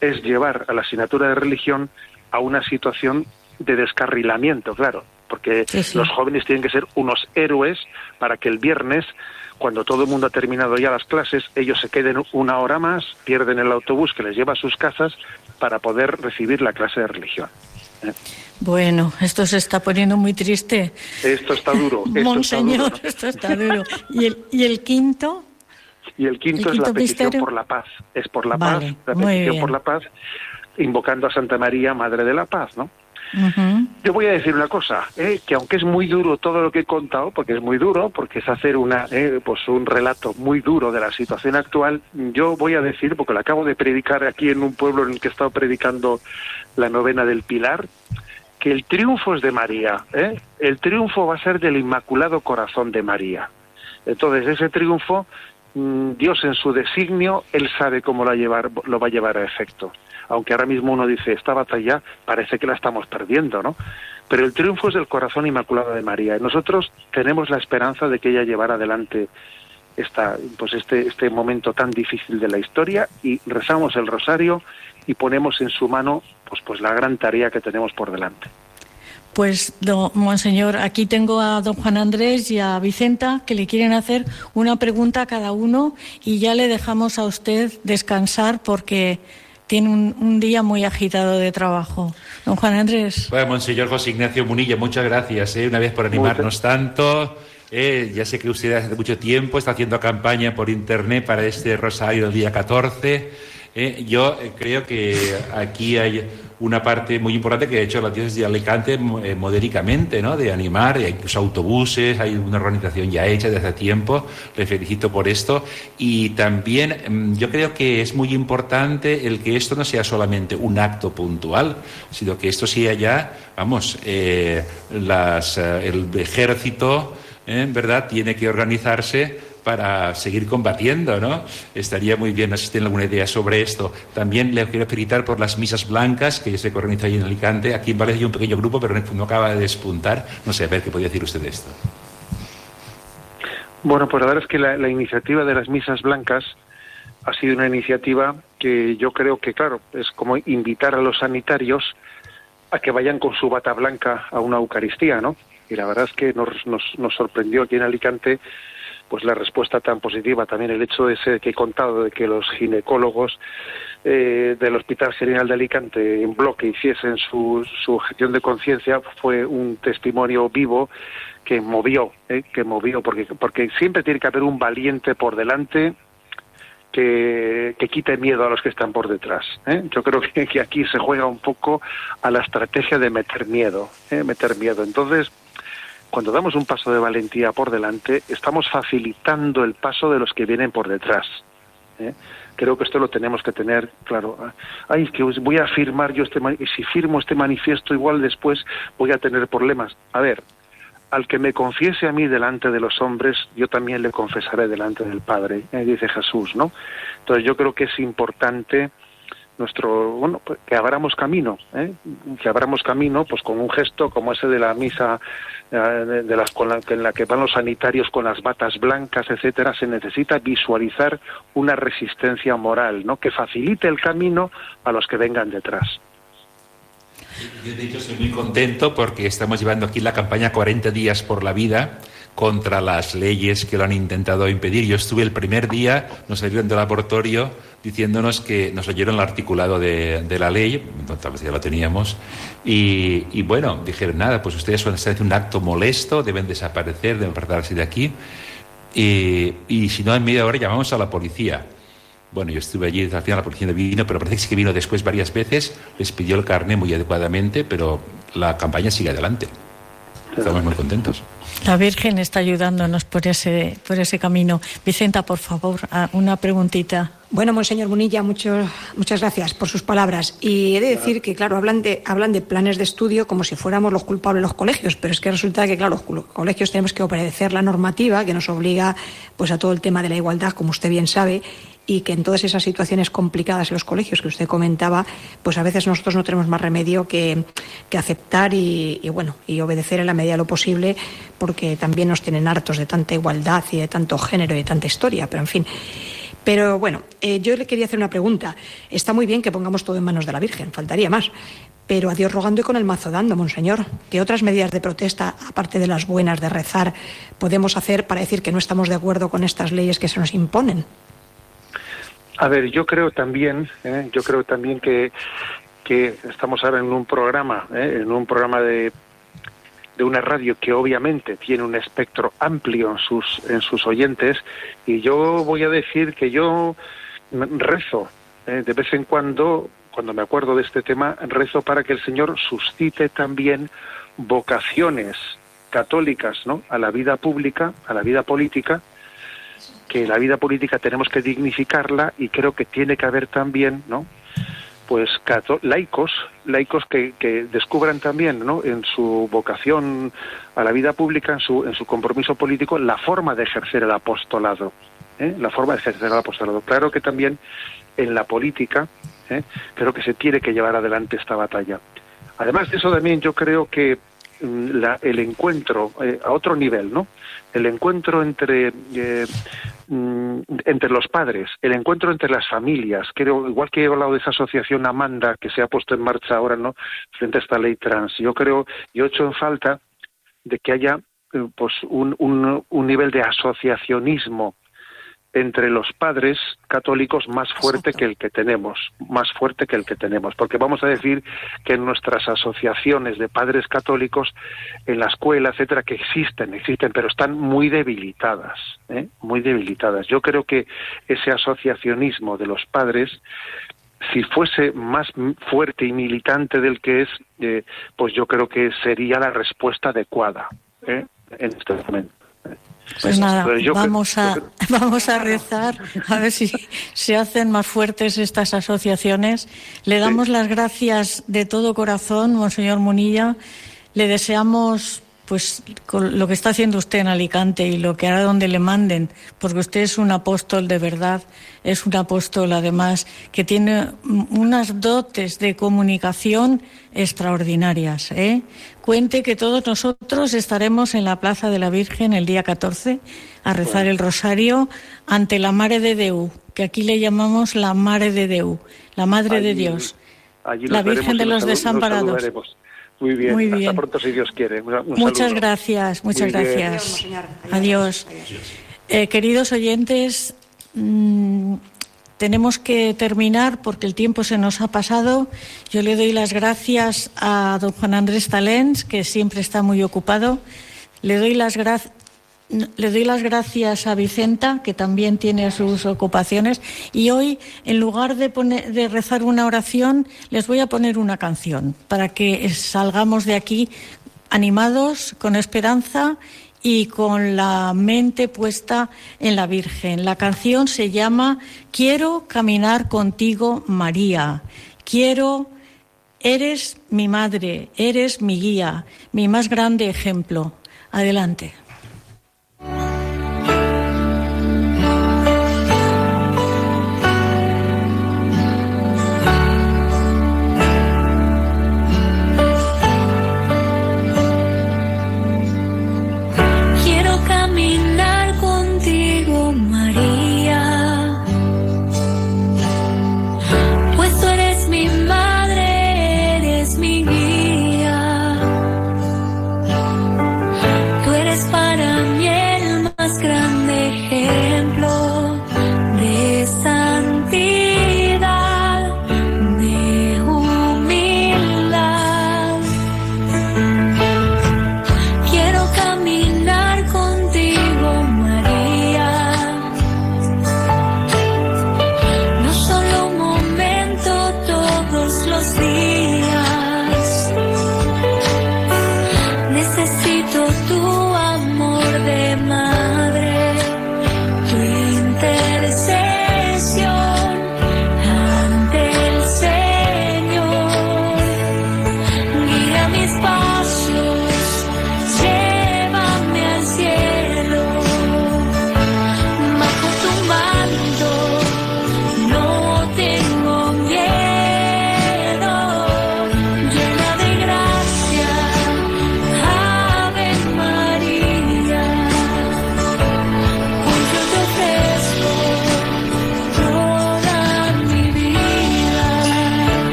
es llevar a la asignatura de religión a una situación de descarrilamiento, claro, porque los jóvenes tienen que ser unos héroes para que el viernes, cuando todo el mundo ha terminado ya las clases, ellos se queden una hora más, pierden el autobús que les lleva a sus casas para poder recibir la clase de religión. ¿eh? Bueno, esto se está poniendo muy triste. Esto está duro. Monseñor, esto está duro. ¿Y el, y el quinto? Y el quinto, es la petición por la paz. Es por la paz, la petición por la paz, invocando a Santa María, Madre de la Paz, ¿no? Yo voy a decir una cosa, ¿eh? que aunque es muy duro todo lo que he contado, porque es muy duro, porque es hacer una, eh, pues un relato muy duro de la situación actual, yo voy a decir, porque lo acabo de predicar aquí en un pueblo en el que he estado predicando la novena del Pilar, que el triunfo es de María, ¿eh? el triunfo va a ser del Inmaculado Corazón de María. Entonces ese triunfo, Dios en su designio, Él sabe cómo lo, llevar, lo va a llevar a efecto aunque ahora mismo uno dice, esta batalla parece que la estamos perdiendo, ¿no? Pero el triunfo es del corazón inmaculado de María. Y nosotros tenemos la esperanza de que ella llevará adelante esta, pues este, este momento tan difícil de la historia y rezamos el rosario y ponemos en su mano pues, pues la gran tarea que tenemos por delante. Pues, don, monseñor, aquí tengo a don Juan Andrés y a Vicenta que le quieren hacer una pregunta a cada uno y ya le dejamos a usted descansar porque tiene un, día muy agitado de trabajo. Don Juan Andrés. Bueno, Monseñor José Ignacio Munilla, muchas gracias ¿eh? una vez por animarnos tanto. Eh, ya sé que usted hace mucho tiempo está haciendo campaña por internet para este rosario del día 14. Eh, yo creo que aquí hay una parte muy importante que ha hecho la diócesis de Alicante eh, modéricamente, ¿no? De animar, hay autobuses, hay una organización ya hecha desde hace tiempo, le felicito por esto. Y también mm, yo creo que es muy importante el que esto no sea solamente un acto puntual, sino que esto sea ya, vamos, eh, las, eh, el ejército, ¿verdad?, tiene que organizarse para seguir combatiendo, ¿no? Estaría muy bien, si tienen alguna idea sobre esto. También le quiero felicitar por las misas blancas que se organiza ahí en Alicante. Aquí en Valencia hay un pequeño grupo, pero no acaba de despuntar. No sé, a ver qué podía decir usted de esto. Bueno, pues la verdad es que la, iniciativa de las misas blancas ha sido una iniciativa que yo creo que, claro, es como invitar a los sanitarios a que vayan con su bata blanca a una Eucaristía, ¿no? Y la verdad es que nos, nos, nos sorprendió aquí en Alicante pues la respuesta tan positiva. También el hecho ese que he contado de que los ginecólogos eh, del Hospital General de Alicante en bloque hiciesen su, su gestión de conciencia fue un testimonio vivo que movió, eh, que movió, porque, porque siempre tiene que haber un valiente por delante que, que, quite miedo a los que están por detrás. ¿eh? Yo creo que, que, aquí se juega un poco a la estrategia de meter miedo, ¿eh? meter miedo. Entonces, cuando damos un paso de valentía por delante, estamos facilitando el paso de los que vienen por detrás. ¿eh? Creo que esto lo tenemos que tener claro. Ay, que voy a firmar yo este y si firmo este manifiesto igual después voy a tener problemas. A ver, al que me confiese a mí delante de los hombres, yo también le confesaré delante del Padre, ¿eh? dice Jesús, ¿no? Entonces yo creo que es importante nuestro bueno pues, que abramos camino ¿eh? que abramos camino pues con un gesto como ese de la misa eh, de, las con la, en la que van los sanitarios con las batas blancas etcétera se necesita visualizar una resistencia moral no que facilite el camino a los que vengan detrás yo de hecho estoy muy contento porque estamos llevando aquí la campaña 40 días por la vida contra las leyes que lo han intentado impedir. Yo estuve el primer día, nos salieron del laboratorio diciéndonos que nos leyeron el articulado de, la ley, entonces ya lo teníamos, y, bueno, dijeron, nada, pues ustedes son un acto molesto, deben desaparecer, deben apartarse de aquí, y, si no, en media hora llamamos a la policía. Bueno, yo estuve allí, al final la policía no vino, pero parece que vino después varias veces, les pidió el carné muy adecuadamente, pero la campaña sigue adelante. Estamos muy contentos. La Virgen está ayudándonos por ese, por ese camino. Vicenta, por favor, una preguntita. Bueno, Monseñor Munilla, mucho, muchas gracias por sus palabras. Y he de decir que, claro, hablan de, hablan de planes de estudio como si fuéramos los culpables los colegios, pero es que resulta que, claro, los colegios tenemos que obedecer la normativa que nos obliga pues, a todo el tema de la igualdad, como usted bien sabe, y que en todas esas situaciones complicadas en los colegios que usted comentaba, pues a veces nosotros no tenemos más remedio que, aceptar y, bueno y obedecer en la medida de lo posible, porque también nos tienen hartos de tanta igualdad y de tanto género y de tanta historia, pero en fin. Pero bueno, eh, yo le quería hacer una pregunta. Está muy bien que pongamos todo en manos de la Virgen, faltaría más. Pero a Dios rogando y con el mazo dando, monseñor. ¿Qué otras medidas de protesta, aparte de las buenas de rezar, podemos hacer para decir que no estamos de acuerdo con estas leyes que se nos imponen? A ver, yo creo también, ¿eh? yo creo también que, que estamos ahora en un programa, ¿eh? en un programa de, de una radio que obviamente tiene un espectro amplio en sus, en sus oyentes, y yo voy a decir que yo rezo ¿eh? de vez en cuando, cuando me acuerdo de este tema, rezo para que el Señor suscite también vocaciones católicas ¿no? a la vida pública, a la vida política, que la vida política tenemos que dignificarla y creo que tiene que haber también, ¿no? Pues laicos, laicos que, descubran también, ¿no? En su vocación a la vida pública, en su, en su compromiso político, la forma de ejercer el apostolado, ¿eh? la forma de ejercer el apostolado. Claro que también en la política, ¿eh? creo que se tiene que llevar adelante esta batalla. Además de eso también yo creo que mm, el encuentro eh, a otro nivel, ¿no? El encuentro entre eh, mm, entre los padres, el encuentro entre las familias. Creo, igual que he hablado de esa asociación Amanda que se ha puesto en marcha ahora, ¿no? Frente a esta ley trans. Yo creo, yo he hecho en falta de que haya pues un, un, un nivel de asociacionismo entre los padres católicos más fuerte que el que tenemos, más fuerte que el que tenemos, porque vamos a decir que en nuestras asociaciones de padres católicos, en la escuela, etcétera, que existen, existen, pero están muy debilitadas, ¿eh? muy debilitadas. Yo creo que ese asociacionismo de los padres si fuese más fuerte y militante del que es, eh, pues yo creo que sería la respuesta adecuada ¿eh? en este momento. Pues nada, vamos a, vamos a rezar a ver si se hacen más fuertes estas asociaciones. Le damos las gracias de todo corazón, Monseñor Munilla. Le deseamos pues con lo que está haciendo usted en Alicante y lo que hará donde le manden, porque usted es un apóstol de verdad, es un apóstol además que tiene unas dotes de comunicación extraordinarias. ¿eh? Cuente que todos nosotros estaremos en la Plaza de la Virgen el día 14 a rezar el rosario ante la Mare de Deu, que aquí le llamamos la Mare de Deu, la Madre de Dios, la Virgen de los Desamparados. Muy bien, hasta pronto si Dios quiere. muchas gracias, muchas gracias. Adiós. Eh, queridos oyentes, mm, tenemos que terminar porque el tiempo se nos ha pasado. Yo le doy las gracias a don Juan Andrés Talens, que siempre está muy ocupado. Le doy las gracias le doy las gracias a Vicenta, que también tiene sus ocupaciones, y hoy, en lugar de, de, rezar una oración, les voy a poner una canción para que salgamos de aquí animados, con esperanza y con la mente puesta en la Virgen. La canción se llama Quiero caminar contigo, María. Quiero, eres mi madre, eres mi guía, mi más grande ejemplo. Adelante. necesito tu amor de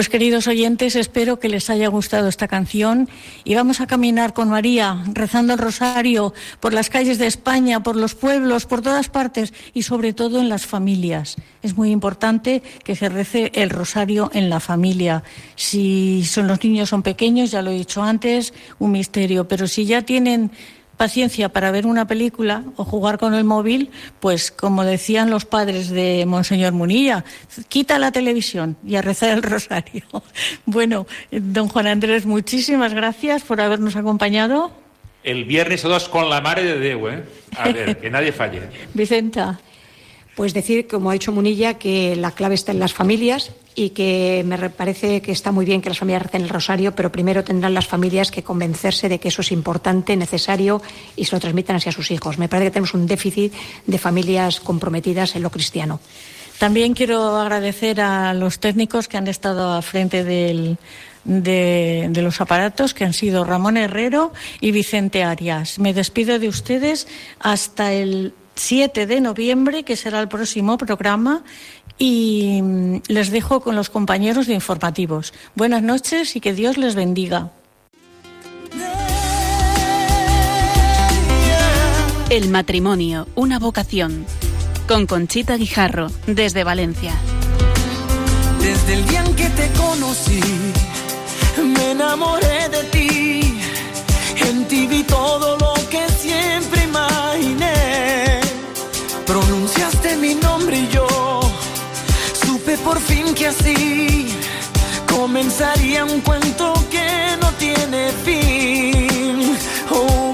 Pues queridos oyentes, espero que les haya gustado esta canción y vamos a caminar con María rezando el rosario por las calles de España, por los pueblos, por todas partes y sobre todo en las familias. Es muy importante que se rece el rosario en la familia. Si son los niños son pequeños, ya lo he dicho antes, un misterio, pero si ya tienen paciencia para ver una película o jugar con el móvil, pues como decían los padres de Monseñor Munilla, quita la televisión y a rezar el rosario. Bueno, don Juan Andrés, muchísimas gracias por habernos acompañado. El viernes a dos con la madre de Deu, ¿eh? A ver, que nadie falle. Vicenta. Pues decir, como ha dicho Munilla, que la clave está en las familias y que me parece que está muy bien que las familias recen el rosario, pero primero tendrán las familias que convencerse de que eso es importante, necesario y se lo transmitan hacia sus hijos. Me parece que tenemos un déficit de familias comprometidas en lo cristiano. También quiero agradecer a los técnicos que han estado a frente de, de, los aparatos, que han sido Ramón Herrero y Vicente Arias. Me despido de ustedes hasta el 7 de noviembre, que será el próximo programa, y mm, les dejo con los compañeros de informativos. Buenas noches y que Dios les bendiga. El matrimonio, una vocación. Con Conchita Guijarro, desde Valencia. Desde el día en que te conocí, me enamoré de ti. En ti vi todo lo por fin que así comenzaría un cuento que no tiene fin. Oh.